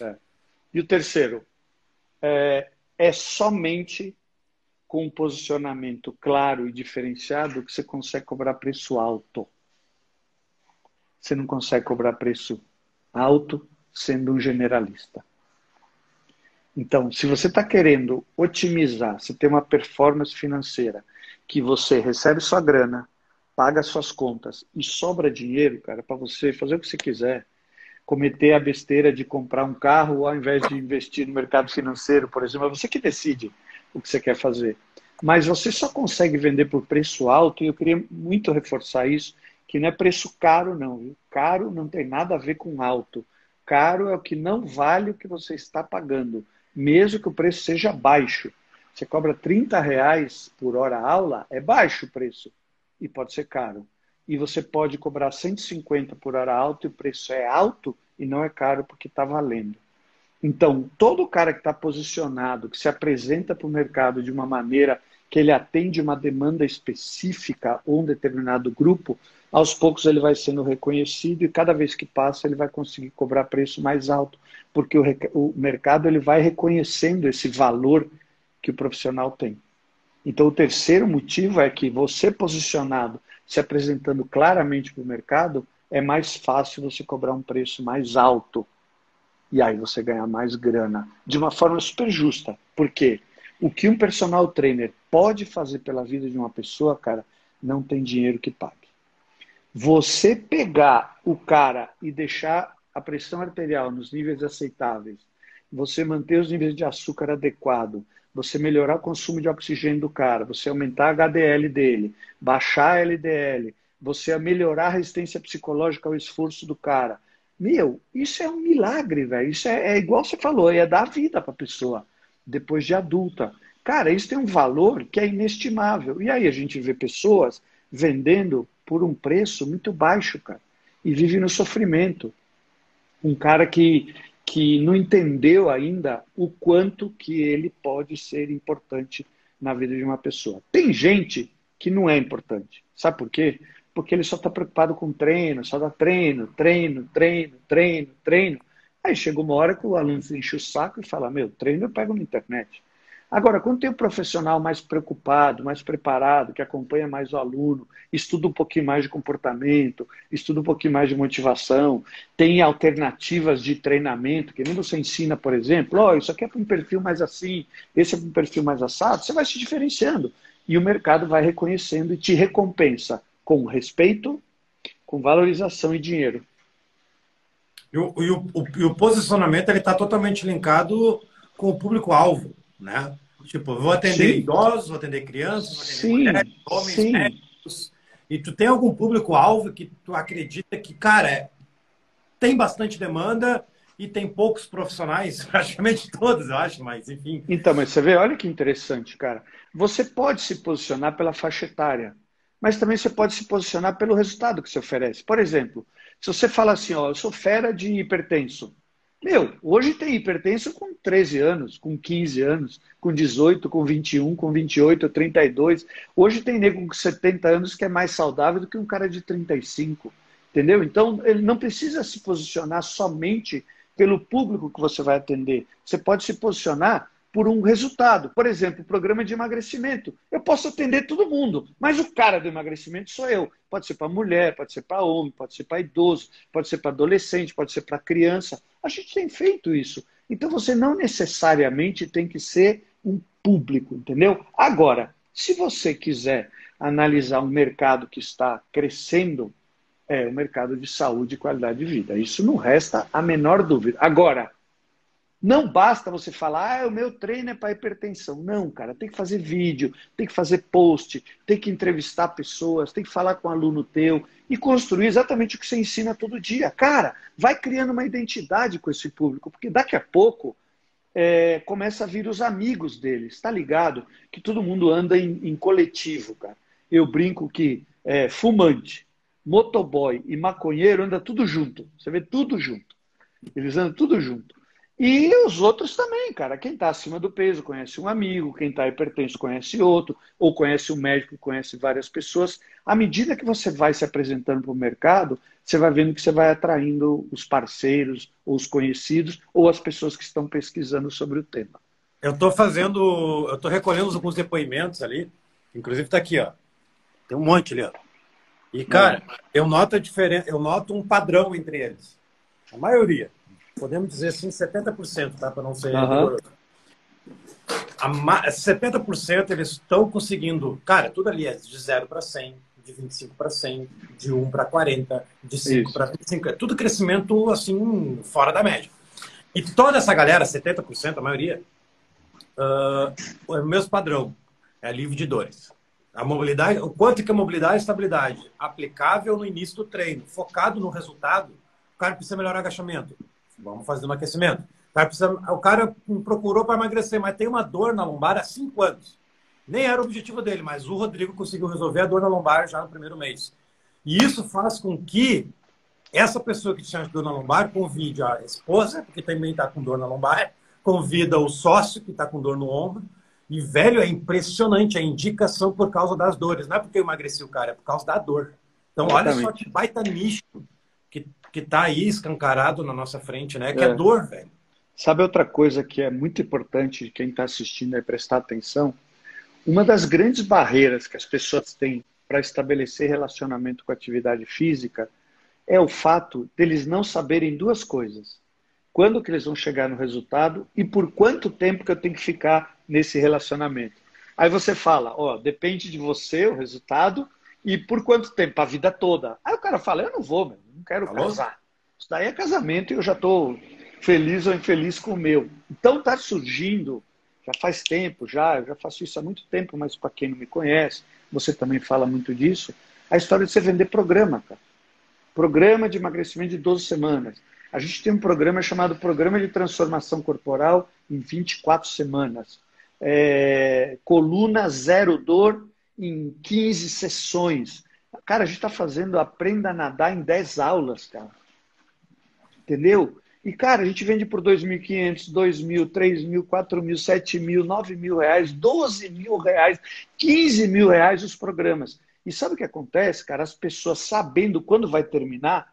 É. E o terceiro? É, é somente com um posicionamento claro e diferenciado que você consegue cobrar preço alto. Você não consegue cobrar preço alto sendo um generalista. Então, se você está querendo otimizar, se tem uma performance financeira, que você recebe sua grana, paga suas contas e sobra dinheiro, cara, para você fazer o que você quiser, cometer a besteira de comprar um carro ao invés de investir no mercado financeiro, por exemplo, é você que decide o que você quer fazer. Mas você só consegue vender por preço alto, e eu queria muito reforçar isso, que não é preço caro, não. Caro não tem nada a ver com alto. Caro é o que não vale o que você está pagando, mesmo que o preço seja baixo. Você cobra 30 reais por hora aula, é baixo o preço e pode ser caro. E você pode cobrar 150 por hora alta e o preço é alto e não é caro porque está valendo. Então, todo cara que está posicionado, que se apresenta para o mercado de uma maneira que ele atende uma demanda específica ou um determinado grupo, aos poucos ele vai sendo reconhecido e cada vez que passa ele vai conseguir cobrar preço mais alto, porque o, o mercado ele vai reconhecendo esse valor que o profissional tem. Então, o terceiro motivo é que você posicionado, se apresentando claramente para o mercado, é mais fácil você cobrar um preço mais alto. E aí você ganhar mais grana. De uma forma super justa. Por quê? O que um personal trainer pode fazer pela vida de uma pessoa, cara, não tem dinheiro que pague. Você pegar o cara e deixar a pressão arterial nos níveis aceitáveis, você manter os níveis de açúcar adequado, você melhorar o consumo de oxigênio do cara, você aumentar a HDL dele, baixar a LDL, você melhorar a resistência psicológica ao esforço do cara. Meu, isso é um milagre, velho. Isso é, é, igual você falou, é dar vida para a pessoa depois de adulta. Cara, isso tem um valor que é inestimável. E aí a gente vê pessoas vendendo por um preço muito baixo, cara, e vive no sofrimento. Um cara que que não entendeu ainda o quanto que ele pode ser importante na vida de uma pessoa. Tem gente que não é importante. Sabe por quê? Porque ele só está preocupado com treino, só dá treino, treino, treino, treino, treino. Aí chega uma hora que o aluno enche o saco e fala: Meu, treino eu pego na internet. Agora, quando tem um profissional mais preocupado, mais preparado, que acompanha mais o aluno, estuda um pouquinho mais de comportamento, estuda um pouquinho mais de motivação, tem alternativas de treinamento, que nem você ensina, por exemplo, oh, isso aqui é para um perfil mais assim, esse é para um perfil mais assado, você vai se diferenciando. E o mercado vai reconhecendo e te recompensa com respeito, com valorização e dinheiro. E o, e o, o, e o posicionamento está totalmente linkado com o público-alvo né? Tipo, vou atender sim. idosos, vou atender crianças, vou atender sim, mulheres, homens, sim. médicos. E tu tem algum público-alvo que tu acredita que, cara, é, tem bastante demanda e tem poucos profissionais, praticamente todos, eu acho, mas enfim. Então, mas você vê, olha que interessante, cara. Você pode se posicionar pela faixa etária, mas também você pode se posicionar pelo resultado que você oferece. Por exemplo, se você fala assim, ó, eu sou fera de hipertenso, meu, hoje tem hipertenso com 13 anos, com 15 anos, com 18, com 21, com 28, 32. Hoje tem nego com 70 anos que é mais saudável do que um cara de 35. Entendeu? Então, ele não precisa se posicionar somente pelo público que você vai atender. Você pode se posicionar por um resultado. Por exemplo, programa de emagrecimento. Eu posso atender todo mundo, mas o cara do emagrecimento sou eu. Pode ser para mulher, pode ser para homem, pode ser para idoso, pode ser para adolescente, pode ser para criança. A gente tem feito isso. Então você não necessariamente tem que ser um público, entendeu? Agora, se você quiser analisar um mercado que está crescendo, é o mercado de saúde e qualidade de vida. Isso não resta a menor dúvida. Agora, não basta você falar, ah, o meu treino é para hipertensão. Não, cara, tem que fazer vídeo, tem que fazer post, tem que entrevistar pessoas, tem que falar com um aluno teu e construir exatamente o que você ensina todo dia. Cara, vai criando uma identidade com esse público, porque daqui a pouco é, começa a vir os amigos deles, tá ligado? Que todo mundo anda em, em coletivo, cara. Eu brinco que é, fumante, motoboy e maconheiro anda tudo junto. Você vê tudo junto. Eles andam tudo junto. E os outros também, cara. Quem está acima do peso conhece um amigo, quem está hipertenso conhece outro, ou conhece um médico, conhece várias pessoas. À medida que você vai se apresentando para o mercado, você vai vendo que você vai atraindo os parceiros, ou os conhecidos, ou as pessoas que estão pesquisando sobre o tema. Eu estou fazendo, eu estou recolhendo alguns depoimentos ali, inclusive está aqui, ó. Tem um monte ali, ó. E, cara, eu noto a diferença, eu noto um padrão entre eles. A maioria podemos dizer assim, 70%, tá? Para não ser uhum. A 70% eles estão conseguindo, cara, tudo ali é de 0 para 100, de 25 para 100, de 1 para 40, de 5 para 25. É tudo crescimento, assim, fora da média. E toda essa galera, 70%, a maioria, uh, é o mesmo padrão. É livre de dores. A mobilidade, o quanto que a mobilidade e estabilidade aplicável no início do treino, focado no resultado, o cara precisa melhorar o agachamento, Vamos fazer um aquecimento. O cara, precisa, o cara procurou para emagrecer, mas tem uma dor na lombar há cinco anos. Nem era o objetivo dele, mas o Rodrigo conseguiu resolver a dor na lombar já no primeiro mês. E isso faz com que essa pessoa que tinha dor na lombar convide a esposa, que também está com dor na lombar, convida o sócio, que está com dor no ombro. E, velho, é impressionante a indicação por causa das dores. Não é porque eu emagreci o cara, é por causa da dor. Então, Exatamente. olha só que baita nicho que está aí escancarado na nossa frente, né? Que é, é dor, velho. Sabe outra coisa que é muito importante quem está assistindo é prestar atenção? Uma das grandes barreiras que as pessoas têm para estabelecer relacionamento com a atividade física é o fato deles não saberem duas coisas. Quando que eles vão chegar no resultado e por quanto tempo que eu tenho que ficar nesse relacionamento. Aí você fala, ó, depende de você o resultado e por quanto tempo? A vida toda. Aí o cara fala, eu não vou, meu quero Alô? casar. Isso daí é casamento e eu já estou feliz ou infeliz com o meu. Então está surgindo, já faz tempo, já, eu já faço isso há muito tempo, mas para quem não me conhece, você também fala muito disso, a história de você vender programa, cara. Programa de emagrecimento de 12 semanas. A gente tem um programa chamado Programa de Transformação Corporal em 24 semanas. É, coluna zero dor em 15 sessões. Cara, a gente está fazendo Aprenda a Nadar em 10 aulas, cara. Entendeu? E, cara, a gente vende por 2.500, 2.000, 3.000, 4.000, 7.000, 9.000 reais, 12 mil reais, 15 mil reais os programas. E sabe o que acontece, cara? As pessoas, sabendo quando vai terminar,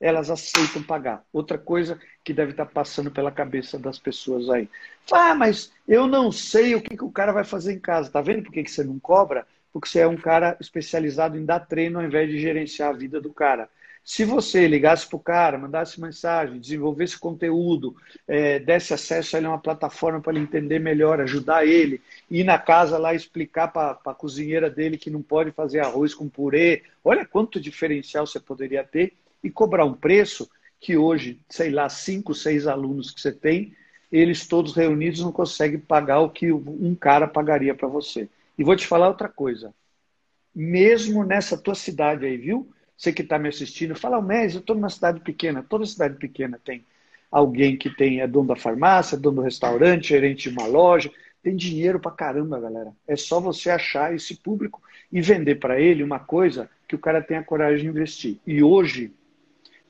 elas aceitam pagar. Outra coisa que deve estar passando pela cabeça das pessoas aí. Ah, mas eu não sei o que, que o cara vai fazer em casa. Tá vendo por que, que você não cobra? Porque você é um cara especializado em dar treino ao invés de gerenciar a vida do cara. Se você ligasse para o cara, mandasse mensagem, desenvolvesse conteúdo, é, desse acesso a ele a uma plataforma para ele entender melhor, ajudar ele, ir na casa lá explicar para a cozinheira dele que não pode fazer arroz com purê, olha quanto diferencial você poderia ter e cobrar um preço que hoje, sei lá, cinco, seis alunos que você tem, eles todos reunidos não conseguem pagar o que um cara pagaria para você. E vou te falar outra coisa. Mesmo nessa tua cidade aí, viu? Você que está me assistindo, fala, Mês, eu estou numa cidade pequena. Toda cidade pequena tem alguém que tem, é dono da farmácia, dono do restaurante, gerente de uma loja. Tem dinheiro pra caramba, galera. É só você achar esse público e vender para ele uma coisa que o cara tenha coragem de investir. E hoje,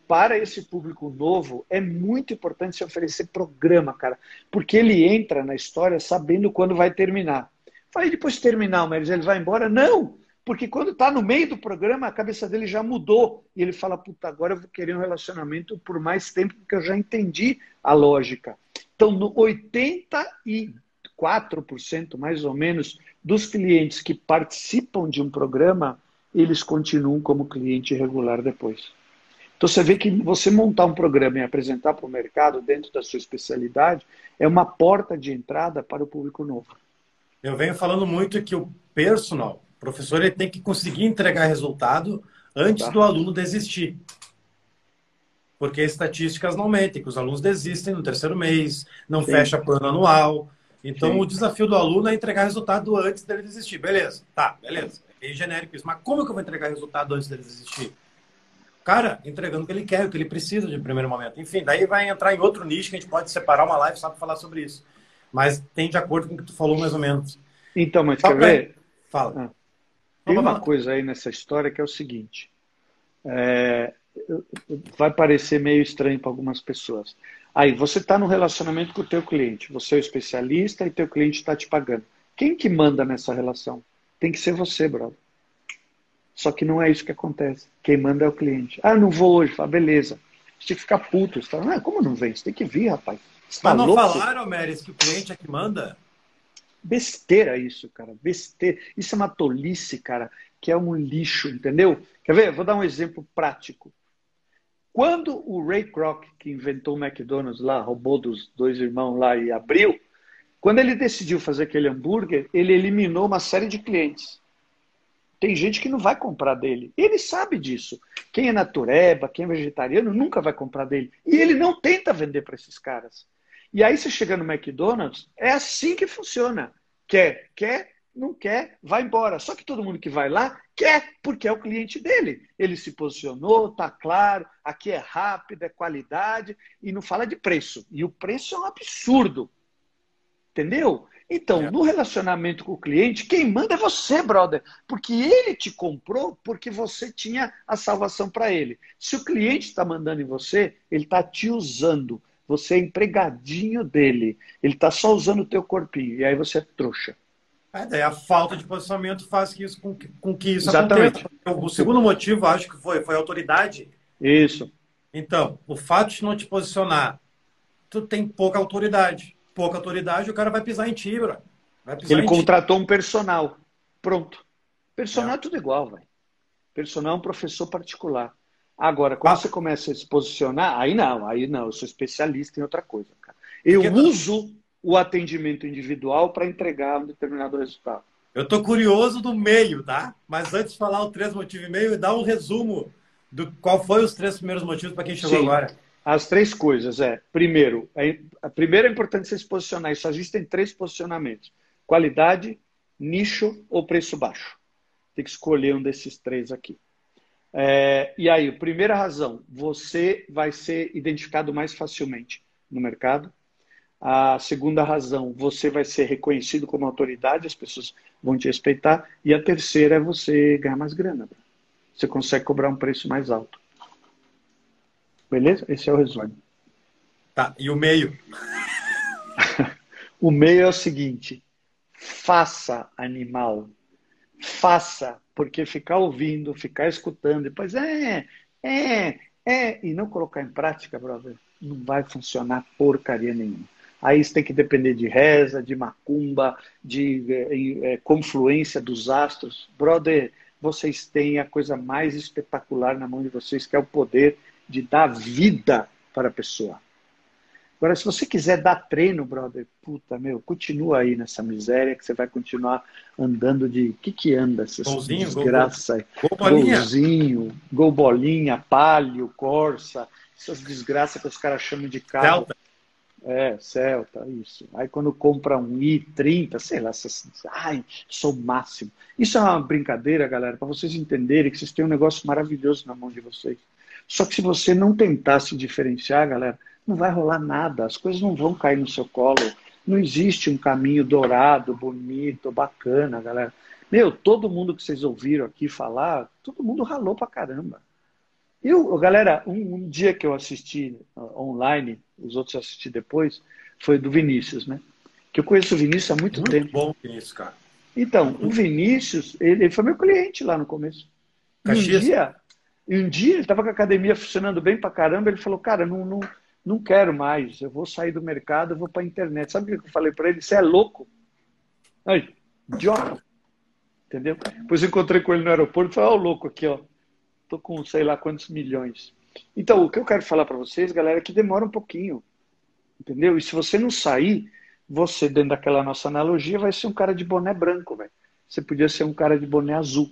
para esse público novo, é muito importante se oferecer programa, cara. Porque ele entra na história sabendo quando vai terminar. Vai depois terminar o Meris, ele vai embora? Não! Porque quando está no meio do programa, a cabeça dele já mudou. E ele fala, puta, agora eu vou querer um relacionamento por mais tempo, porque eu já entendi a lógica. Então, no 84% mais ou menos dos clientes que participam de um programa, eles continuam como cliente regular depois. Então você vê que você montar um programa e apresentar para o mercado dentro da sua especialidade é uma porta de entrada para o público novo. Eu venho falando muito que o personal, o professor, ele tem que conseguir entregar resultado antes tá. do aluno desistir. Porque estatísticas não mentem, que os alunos desistem no terceiro mês, não Sim. fecha plano anual. Então, Sim. o desafio do aluno é entregar resultado antes dele desistir. Beleza, tá, beleza. É bem genérico isso. Mas como que eu vou entregar resultado antes dele desistir? Cara, entregando o que ele quer, o que ele precisa de primeiro momento. Enfim, daí vai entrar em outro nicho que a gente pode separar uma live só para falar sobre isso. Mas tem de acordo com o que tu falou mais ou menos. Então, mas quer ver? Fala. Ah, tem uma coisa aí nessa história que é o seguinte. É, vai parecer meio estranho para algumas pessoas. Aí, você está no relacionamento com o teu cliente. Você é o especialista e teu cliente está te pagando. Quem que manda nessa relação? Tem que ser você, brother. Só que não é isso que acontece. Quem manda é o cliente. Ah, não vou hoje. Fala, beleza. Você tem que ficar puto. Você fala, ah, como não vem? Você tem que vir, rapaz. Mas tá não louco? falaram, Meres, que o cliente é que manda? Besteira isso, cara. Besteira. Isso é uma tolice, cara, que é um lixo, entendeu? Quer ver? Vou dar um exemplo prático. Quando o Ray Kroc, que inventou o McDonald's lá, roubou dos dois irmãos lá e abriu, quando ele decidiu fazer aquele hambúrguer, ele eliminou uma série de clientes. Tem gente que não vai comprar dele. Ele sabe disso. Quem é natureba, quem é vegetariano, nunca vai comprar dele. E ele não tenta vender para esses caras. E aí você chega no McDonald's, é assim que funciona. Quer, quer, não quer, vai embora. Só que todo mundo que vai lá quer, porque é o cliente dele. Ele se posicionou, tá claro, aqui é rápido, é qualidade, e não fala de preço. E o preço é um absurdo. Entendeu? Então, é. no relacionamento com o cliente, quem manda é você, brother. Porque ele te comprou porque você tinha a salvação para ele. Se o cliente está mandando em você, ele está te usando. Você é empregadinho dele. Ele está só usando o teu corpinho. E aí você é trouxa. É, a falta de posicionamento faz que isso, com, que, com que isso Exatamente. aconteça. O segundo motivo, acho que foi, foi a autoridade. Isso. Então, o fato de não te posicionar, tu tem pouca autoridade. Pouca autoridade, o cara vai pisar em ti, bro. Ele contratou ti. um personal. Pronto. Personal é, é tudo igual, velho. Personal é um professor particular. Agora, quando ah. você começa a se posicionar, aí não, aí não, eu sou especialista em outra coisa, cara. Eu Porque uso o atendimento individual para entregar um determinado resultado. Eu estou curioso do meio, tá? Mas antes de falar o três motivos e meio, dá um resumo do qual foi os três primeiros motivos para quem chegou Sim. agora. As três coisas é, primeiro, é, a primeira é importante você se posicionar. Só existem três posicionamentos: qualidade, nicho ou preço baixo. Tem que escolher um desses três aqui. É, e aí, primeira razão, você vai ser identificado mais facilmente no mercado. A segunda razão, você vai ser reconhecido como autoridade, as pessoas vão te respeitar. E a terceira é você ganhar mais grana. Você consegue cobrar um preço mais alto. Beleza? Esse é o resumo. Tá, e o meio? o meio é o seguinte: faça animal. Faça, porque ficar ouvindo, ficar escutando, depois é, é, é, e não colocar em prática, brother, não vai funcionar porcaria nenhuma. Aí você tem que depender de reza, de macumba, de é, é, confluência dos astros. Brother, vocês têm a coisa mais espetacular na mão de vocês, que é o poder de dar vida para a pessoa. Agora, se você quiser dar treino, brother, puta, meu, continua aí nessa miséria que você vai continuar andando de. O que que anda? Essas golzinho, desgraça gol, gol, Golzinho, gol bolinha, palio, corsa, essas desgraças que os caras chamam de carro. Celta. É, Celta, isso. Aí quando compra um i30, sei lá, você, ai, sou o máximo. Isso é uma brincadeira, galera, para vocês entenderem que vocês têm um negócio maravilhoso na mão de vocês. Só que se você não tentar se diferenciar, galera, não vai rolar nada. As coisas não vão cair no seu colo. Não existe um caminho dourado, bonito, bacana, galera. Meu, todo mundo que vocês ouviram aqui falar, todo mundo ralou pra caramba. Eu, galera, um, um dia que eu assisti uh, online, os outros assisti depois, foi do Vinícius, né? Que eu conheço o Vinícius há muito, muito tempo. Muito bom, Vinícius, cara. Então, o Vinícius, ele, ele, foi meu cliente lá no começo. Caxias. Um dia, um dia ele estava com a academia funcionando bem pra caramba, ele falou, cara, não, não, não quero mais, eu vou sair do mercado, eu vou pra internet. Sabe o que eu falei para ele? Você é louco? Aí, idiota. Entendeu? Depois encontrei com ele no aeroporto e falei, ó, oh, louco aqui, ó Estou com sei lá quantos milhões. Então, o que eu quero falar para vocês, galera, é que demora um pouquinho. Entendeu? E se você não sair você, dentro daquela nossa analogia, vai ser um cara de boné branco, velho. Você podia ser um cara de boné azul.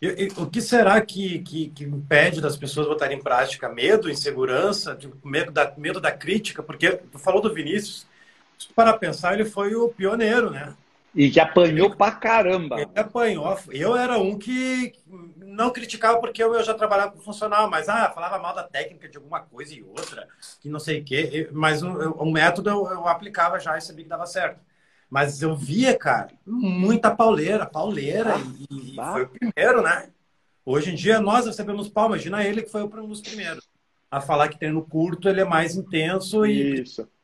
E, o que será que, que, que, impede das pessoas botarem em prática medo, insegurança, medo, da, medo da crítica? Porque tu falou do Vinícius, para pensar, ele foi o pioneiro, né? E que apanhou ele, pra caramba. Ele apanhou. Eu era um que não criticava porque eu, já trabalhava com funcional, mas ah, falava mal da técnica de alguma coisa e outra, que não sei o quê. Mas o, o método eu, eu, aplicava já e sabia que dava certo. Mas eu via, cara, muita pauleira, pauleira, ah, e, e foi o primeiro, né? Hoje em dia nós recebemos pau, imagina ele que foi um dos primeiros. A falar que treino curto ele é mais intenso e,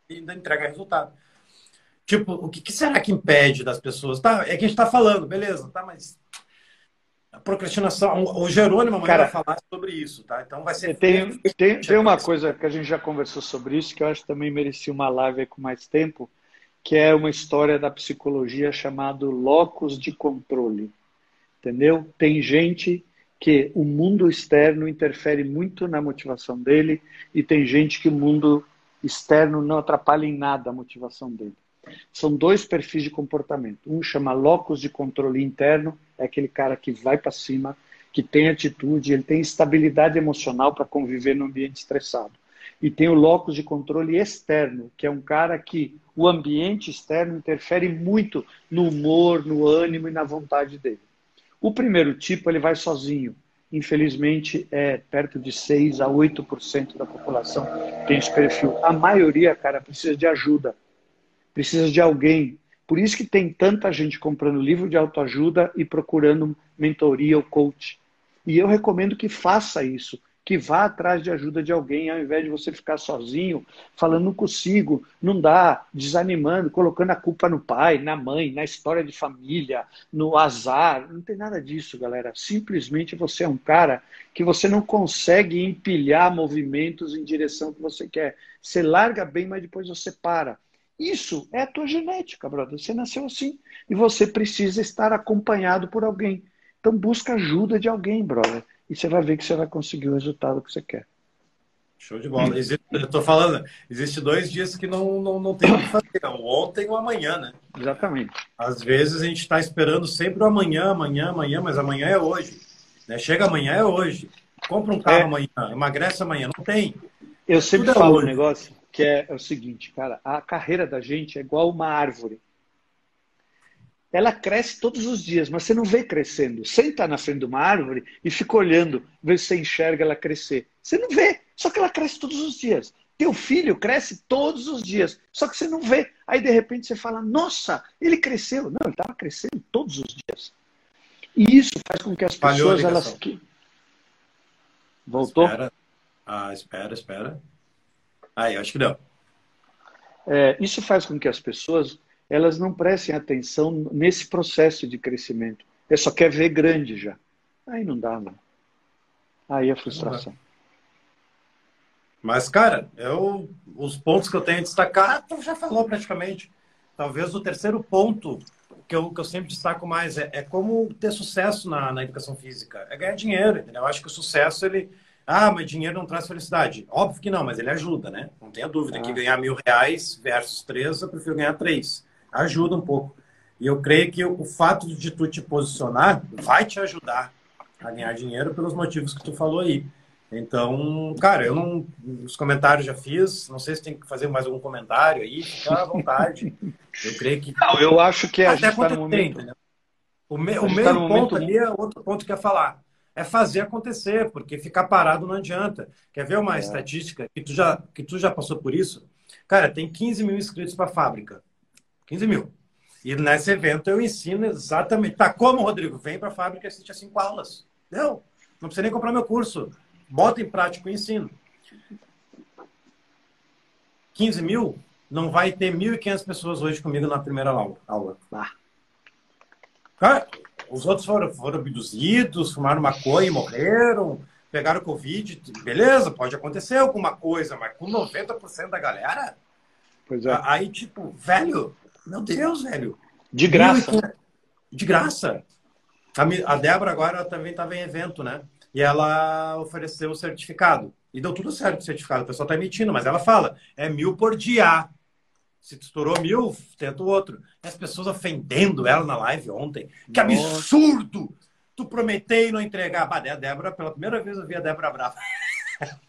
e ainda entrega resultado. Tipo, o que, que, será que impede das pessoas? Tá, é que a gente tá falando, beleza, tá, mas a procrastinação, o Jerônimo amanhã Cara, vai falar sobre isso, tá? Então vai ser. Tem, tem, tem uma coisa que a gente já conversou sobre isso, que eu acho que também merecia uma live com mais tempo, que é uma história da psicologia chamado locus de controle. Entendeu? Tem gente que o mundo externo interfere muito na motivação dele e tem gente que o mundo externo não atrapalha em nada a motivação dele. São dois perfis de comportamento. Um chama locus de controle interno, é aquele cara que vai para cima, que tem atitude, ele tem estabilidade emocional para conviver no ambiente estressado. E tem o locus de controle externo, que é um cara que o ambiente externo interfere muito no humor, no ânimo e na vontade dele. O primeiro tipo, ele vai sozinho. Infelizmente, é perto de 6 a 8% da população tem esse perfil. A maioria, cara, precisa de ajuda precisa de alguém. Por isso que tem tanta gente comprando livro de autoajuda e procurando mentoria ou coach. E eu recomendo que faça isso, que vá atrás de ajuda de alguém, ao invés de você ficar sozinho, falando não consigo, não dá, desanimando, colocando a culpa no pai, na mãe, na história de família, no azar. Não tem nada disso, galera. Simplesmente você é um cara que você não consegue empilhar movimentos em direção que você quer. Você larga bem, mas depois você para. Isso é a tua genética, brother. Você nasceu assim e você precisa estar acompanhado por alguém. Então busca ajuda de alguém, brother. E você vai ver que você vai conseguir o resultado que você quer. Show de bola. Existe, eu tô falando, existe dois dias que não, não, não tem o que fazer. Ontem ou amanhã, né? Exatamente. Às vezes a gente está esperando sempre o amanhã, amanhã, amanhã, mas amanhã é hoje. Né? Chega amanhã é hoje. Compra um carro é. amanhã, emagrece amanhã. Não tem. Eu sempre Tudo é falo é um negócio que é, é o seguinte, cara, a carreira da gente é igual uma árvore. Ela cresce todos os dias, mas você não vê crescendo. Senta na frente de uma árvore e fica olhando, vê se você enxerga ela crescer. Você não vê, só que ela cresce todos os dias. Teu filho cresce todos os dias, só que você não vê. Aí de repente você fala: Nossa, ele cresceu. Não, ele estava crescendo todos os dias. E isso faz com que as Falhou pessoas elas Voltou? Espera. Ah, espera, espera. Aí, acho que não. É, isso faz com que as pessoas elas não prestem atenção nesse processo de crescimento. Ele só quer ver grande já. Aí não dá, não. Aí é frustração. Mas, cara, eu, os pontos que eu tenho a destacar, tu já falou praticamente. Talvez o terceiro ponto que eu, que eu sempre destaco mais é, é como ter sucesso na, na educação física. É ganhar dinheiro, entendeu? Eu acho que o sucesso, ele, ah, mas dinheiro não traz felicidade. Óbvio que não, mas ele ajuda, né? Não tenha dúvida ah. que ganhar mil reais versus três, eu prefiro ganhar três. Ajuda um pouco. E eu creio que o fato de tu te posicionar vai te ajudar a ganhar dinheiro pelos motivos que tu falou aí. Então, cara, eu não. Os comentários já fiz. Não sei se tem que fazer mais algum comentário aí. Fica à vontade. eu creio que. Não, eu acho que a Até gente está no momento. Tem, o, me, o meio tá ponto momento... ali é outro ponto que é falar é fazer acontecer, porque ficar parado não adianta. Quer ver uma é. estatística que tu, já, que tu já passou por isso? Cara, tem 15 mil inscritos para a fábrica. 15 mil. E nesse evento eu ensino exatamente. Tá como, Rodrigo? Vem para a fábrica e assiste a cinco aulas. Não, não precisa nem comprar meu curso. Bota em prática o ensino. 15 mil, não vai ter 1.500 pessoas hoje comigo na primeira aula. Ah. Os outros foram, foram abduzidos, fumaram maconha e morreram, pegaram Covid. Beleza, pode acontecer alguma coisa, mas com 90% da galera. Pois é. Aí, tipo, velho, meu Deus, velho. De graça. De graça. A, Débora agora também estava em evento, né? E ela ofereceu o certificado. E deu tudo certo o certificado. O pessoal está emitindo, mas ela fala, é mil por dia. Se estourou mil, tenta o outro. E as pessoas ofendendo ela na live ontem. Que absurdo! Tu prometei não entregar. Bah, a Débora, pela primeira vez eu vi a Débora Brava.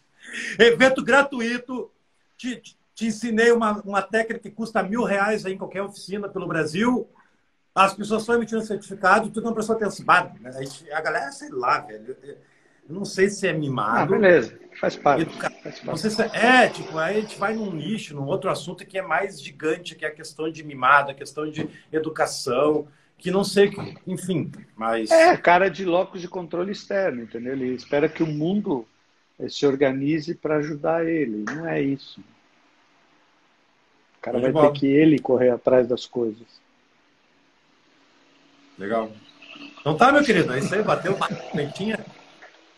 Evento gratuito. Te, te ensinei uma, uma técnica que custa mil reais em qualquer oficina pelo Brasil. As pessoas estão emitindo certificado, tu não prestou atenção. Né? A galera, sei lá, velho. Não sei se é mimado. Ah, beleza. Faz parte. Faz parte. Não sei se é, é, tipo, aí a gente vai num nicho, num outro assunto que é mais gigante, que é a questão de mimado, a questão de educação, que não sei, enfim, mas... É, cara de locos de controle externo, entendeu? Ele espera que o mundo eh, se organize para ajudar ele. Não é isso. O cara vai ter que ele correr atrás das coisas. Legal. Então tá, meu querido, é isso aí, bateu uma comentinha.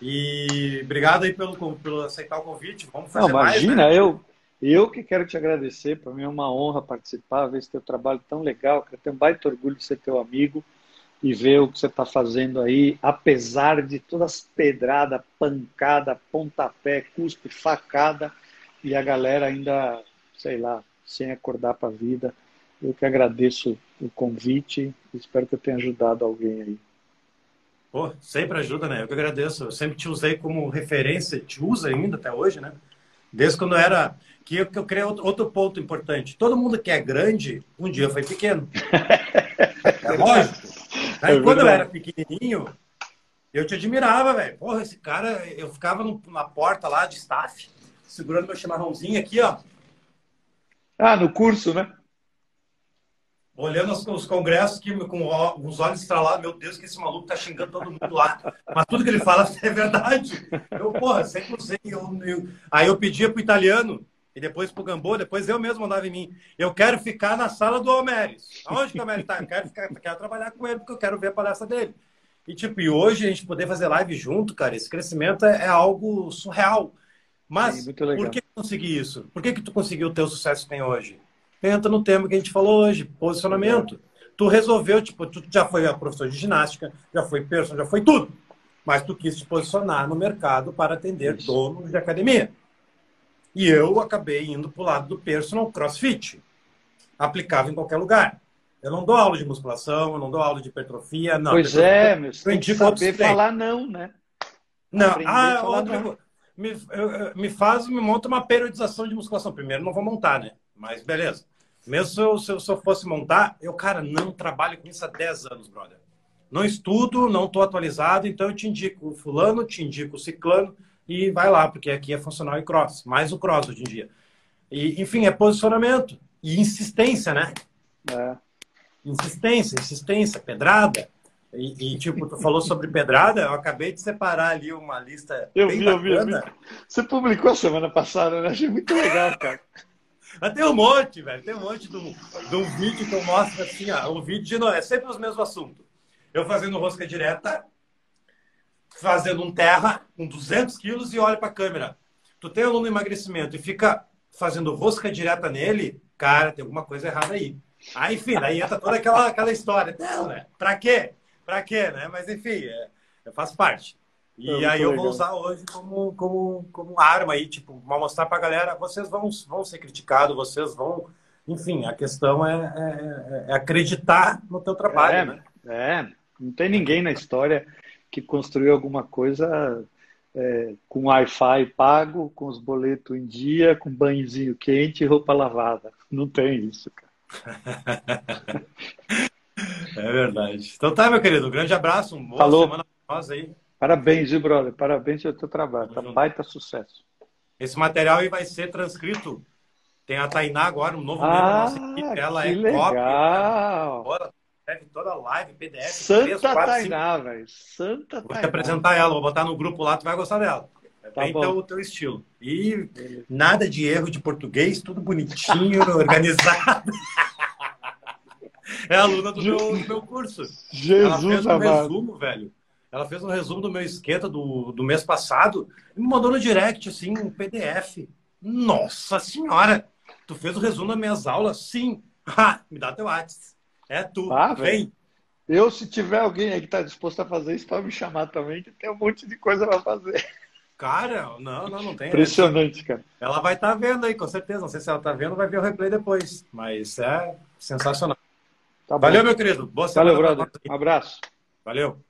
E obrigado aí pelo, pelo aceitar o convite. Vamos fazer Não, imagina, mais, né? eu, eu que quero te agradecer. Para mim é uma honra participar, ver esse teu trabalho tão legal. Eu tenho um baita orgulho de ser teu amigo e ver o que você está fazendo aí, apesar de todas as pedradas, pancada, pontapé, cuspe, facada, e a galera ainda, sei lá, sem acordar para a vida. Eu que agradeço o convite, espero que eu tenha ajudado alguém aí. Pô, sempre ajuda, né? Eu que agradeço. Eu sempre te usei como referência, te usa ainda até hoje, né? Desde quando era. Que eu, que eu criei outro ponto importante. Todo mundo que é grande, um dia foi pequeno. É lógico. Aí, é quando eu era pequenininho, eu te admirava, velho. Porra, esse cara, eu ficava no, na porta lá de staff, segurando meu chimarrãozinho aqui, ó. Ah, no curso, né? olhando os, os congressos que, com os olhos estralados, meu Deus, que esse maluco tá xingando todo mundo lá. Mas tudo que ele fala é verdade. Eu, porra, sempre usei. Eu, eu... Aí eu pedia pro italiano, e depois pro Gambô, depois eu mesmo mandava em mim. Eu quero ficar na sala do Almeres. Aonde que o Almeres tá? Eu quero, ficar, quero trabalhar com ele, porque eu quero ver a palestra dele. E, tipo, e hoje a gente poder fazer live junto, cara, esse crescimento é, é algo surreal. Mas Sim, por que consegui isso? Por que, que tu conseguiu ter o sucesso que tem hoje? entra no tema que a gente falou hoje, posicionamento. Tu resolveu, tipo, tu já foi a professor de ginástica, já foi personal, já foi tudo. Mas tu quis te posicionar no mercado para atender Isso. donos de academia. E eu acabei indo para o lado do personal crossfit. Aplicável em qualquer lugar. Eu não dou aula de musculação, eu não dou aula de hipertrofia, não. Pois é, meu, você tem que saber falar não, né? Não, ah, outra, não. Me, me faz, me monta uma periodização de musculação. Primeiro não vou montar, né? Mas beleza. Mesmo se eu, se eu, se eu fosse montar, eu, cara, não trabalho com isso há 10 anos, brother. Não estudo, não estou atualizado, então eu te indico o fulano, te indico o ciclano e vai lá, porque aqui é funcional e cross, mais o cross hoje em dia. E, enfim, é posicionamento e insistência, né? É. Insistência, insistência, pedrada. E, e, tipo, tu falou sobre pedrada, eu acabei de separar ali uma lista. Eu vi, eu vi, eu vi. Você publicou semana passada, né? Achei muito legal, cara. Mas tem um monte, velho. Tem um monte de um vídeo que eu mostro assim, ó. Um vídeo de não, é sempre os mesmos assuntos. Eu fazendo rosca direta, fazendo um terra com 200 quilos e olha para a câmera. Tu tem aluno emagrecimento e fica fazendo rosca direta nele, cara, tem alguma coisa errada aí. Aí, enfim, aí entra toda aquela, aquela história. Não, né? Pra quê? Pra quê, né? Mas, enfim, é, faz parte. E é aí eu legal. vou usar hoje como, como, como arma aí, tipo, para mostrar para a galera, vocês vão, vão ser criticados, vocês vão... Enfim, a questão é, é, é acreditar no teu trabalho, é, né? É, não tem ninguém na história que construiu alguma coisa é, com Wi-Fi pago, com os boletos em dia, com banhozinho quente e roupa lavada. Não tem isso, cara. é verdade. Então tá, meu querido, um grande abraço, um boa Falou. semana pra nós aí. Parabéns, viu, brother? Parabéns pelo teu trabalho. Tá baita sucesso. Esse material aí vai ser transcrito. Tem a Tainá agora, um novo ah, membro da nossa equipe. Ela é legal. cópia. Escreve toda a live, PDF. Santa 3, 4, Tainá, velho. Santa Vou Tainá. te apresentar ela, vou botar no grupo lá, tu vai gostar dela. É tá bem teu, teu estilo. E nada de erro de português, tudo bonitinho, organizado é aluna do meu, do meu curso. Jesus Ela fez um resumo, velho. Ela fez um resumo do meu esquenta do, do mês passado e me mandou no direct, assim, um PDF. Nossa senhora! Tu fez o resumo das minhas aulas? Sim. Ha, me dá teu WhatsApp. É tu. Ah, Vem. Eu, se tiver alguém aí que está disposto a fazer isso, pode me chamar também, que tem um monte de coisa para fazer. Cara, não, não, não tem. Impressionante, cara. Ela vai estar tá vendo aí, com certeza. Não sei se ela está vendo, vai ver o replay depois. Mas é sensacional. Tá Valeu, meu querido. Boa semana. Valeu, brother. Um abraço. Valeu.